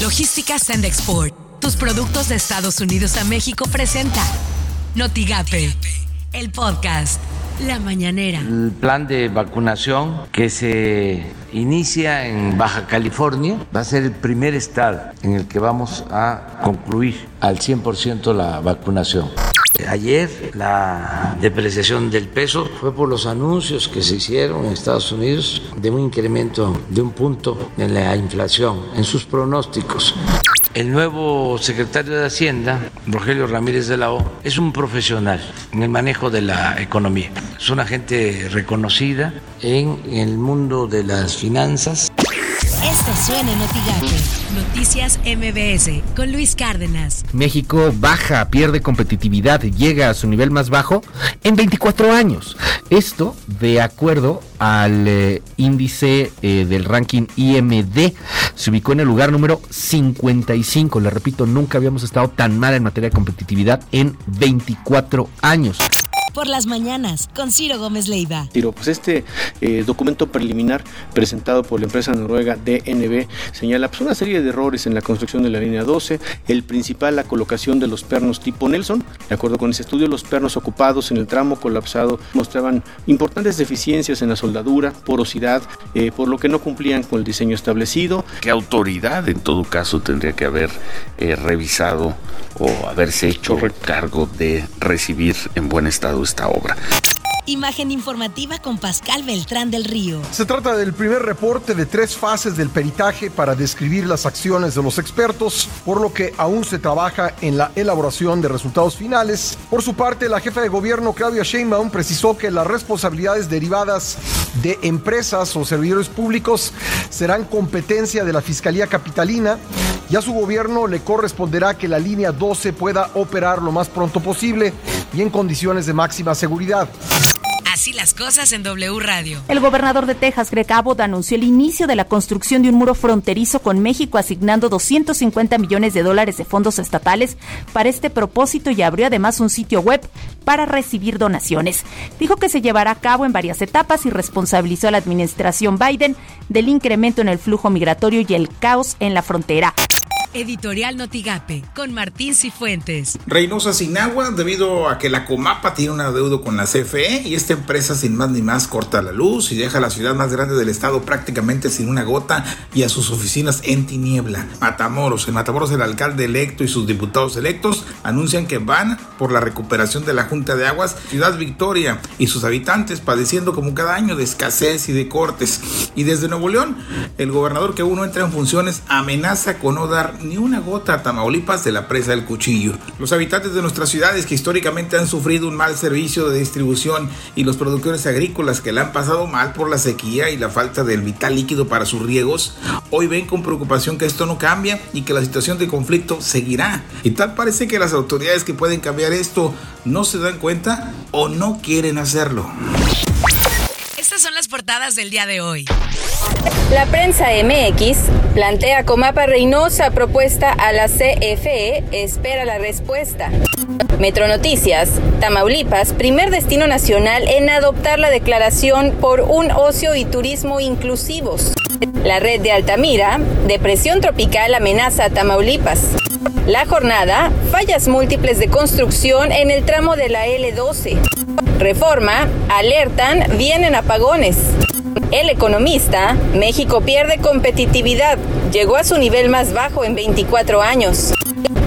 Logística Send Export. Tus productos de Estados Unidos a México presenta Notigape, el podcast. La mañanera. El plan de vacunación que se inicia en Baja California va a ser el primer estado en el que vamos a concluir al 100% la vacunación. Ayer la depreciación del peso fue por los anuncios que se hicieron en Estados Unidos de un incremento de un punto en la inflación, en sus pronósticos. El nuevo secretario de Hacienda, Rogelio Ramírez de la O, es un profesional en el manejo de la economía. Es una gente reconocida en el mundo de las finanzas. Esto suena en Noticias MBS con Luis Cárdenas. México baja, pierde competitividad, llega a su nivel más bajo en 24 años. Esto de acuerdo al eh, índice eh, del ranking IMD. Se ubicó en el lugar número 55. Le repito, nunca habíamos estado tan mal en materia de competitividad en 24 años por las mañanas con Ciro Gómez Leiva. Ciro, pues este eh, documento preliminar presentado por la empresa noruega DNB señala pues, una serie de errores en la construcción de la línea 12, el principal la colocación de los pernos tipo Nelson. De acuerdo con ese estudio, los pernos ocupados en el tramo colapsado mostraban importantes deficiencias en la soldadura, porosidad, eh, por lo que no cumplían con el diseño establecido. ¿Qué autoridad en todo caso tendría que haber eh, revisado o haberse hecho cargo de recibir en buen estado esta obra. Imagen informativa con Pascal Beltrán del Río. Se trata del primer reporte de tres fases del peritaje para describir las acciones de los expertos, por lo que aún se trabaja en la elaboración de resultados finales. Por su parte, la jefa de gobierno Claudia Sheinbaum precisó que las responsabilidades derivadas de empresas o servidores públicos serán competencia de la Fiscalía Capitalina y a su gobierno le corresponderá que la línea 12 pueda operar lo más pronto posible y en condiciones de máxima seguridad. Así las cosas en W Radio. El gobernador de Texas, Greg Abbott, anunció el inicio de la construcción de un muro fronterizo con México, asignando 250 millones de dólares de fondos estatales para este propósito y abrió además un sitio web para recibir donaciones. Dijo que se llevará a cabo en varias etapas y responsabilizó a la administración Biden del incremento en el flujo migratorio y el caos en la frontera. Editorial Notigape, con Martín Cifuentes. Reynosa sin agua debido a que la Comapa tiene un adeudo con la CFE y esta empresa sin más ni más corta la luz y deja a la ciudad más grande del estado prácticamente sin una gota y a sus oficinas en tiniebla. Matamoros, en Matamoros el alcalde electo y sus diputados electos anuncian que van por la recuperación de la Junta de Aguas Ciudad Victoria y sus habitantes padeciendo como cada año de escasez y de cortes. Y desde Nuevo León, el gobernador que uno entra en funciones amenaza con no dar ni una gota a Tamaulipas de la presa del cuchillo. Los habitantes de nuestras ciudades que históricamente han sufrido un mal servicio de distribución y los productores agrícolas que la han pasado mal por la sequía y la falta del vital líquido para sus riegos, hoy ven con preocupación que esto no cambia y que la situación de conflicto seguirá. Y tal parece que las autoridades que pueden cambiar esto no se dan cuenta o no quieren hacerlo. Estas son las portadas del día de hoy. La prensa MX plantea Comapa Reynosa propuesta a la CFE, espera la respuesta. Metro Noticias, Tamaulipas, primer destino nacional en adoptar la declaración por un ocio y turismo inclusivos. La red de Altamira, depresión tropical amenaza a Tamaulipas. La jornada, fallas múltiples de construcción en el tramo de la L12. Reforma, alertan, vienen apagones. El economista, México pierde competitividad, llegó a su nivel más bajo en 24 años.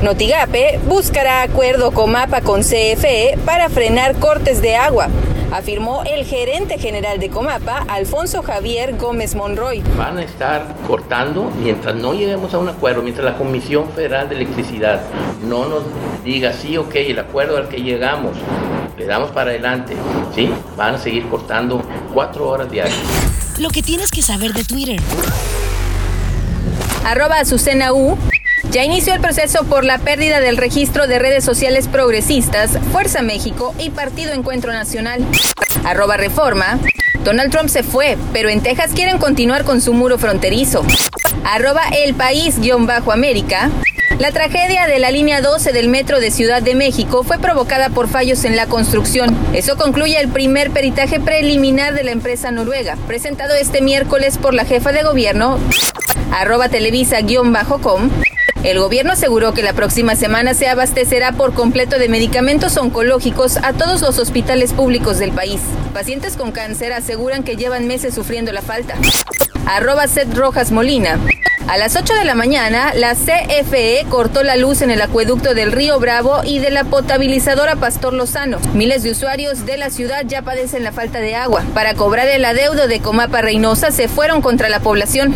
Notigape buscará acuerdo con MAPA con CFE para frenar cortes de agua, afirmó el gerente general de Comapa, Alfonso Javier Gómez Monroy. Van a estar cortando mientras no lleguemos a un acuerdo, mientras la Comisión Federal de Electricidad no nos diga sí, ok, el acuerdo al que llegamos, le damos para adelante, ¿sí? Van a seguir cortando cuatro horas diarias. Lo que tienes que saber de Twitter. Arroba Azucena U. Ya inició el proceso por la pérdida del registro de redes sociales progresistas, Fuerza México y Partido Encuentro Nacional. Arroba Reforma. Donald Trump se fue, pero en Texas quieren continuar con su muro fronterizo. Arroba El País-América. La tragedia de la línea 12 del metro de Ciudad de México fue provocada por fallos en la construcción. Eso concluye el primer peritaje preliminar de la empresa noruega, presentado este miércoles por la jefa de gobierno, arroba televisa-com. El gobierno aseguró que la próxima semana se abastecerá por completo de medicamentos oncológicos a todos los hospitales públicos del país. Pacientes con cáncer aseguran que llevan meses sufriendo la falta. Arroba Seth Rojas Molina. A las 8 de la mañana, la CFE cortó la luz en el acueducto del Río Bravo y de la potabilizadora Pastor Lozano. Miles de usuarios de la ciudad ya padecen la falta de agua. Para cobrar el adeudo de Comapa Reynosa se fueron contra la población.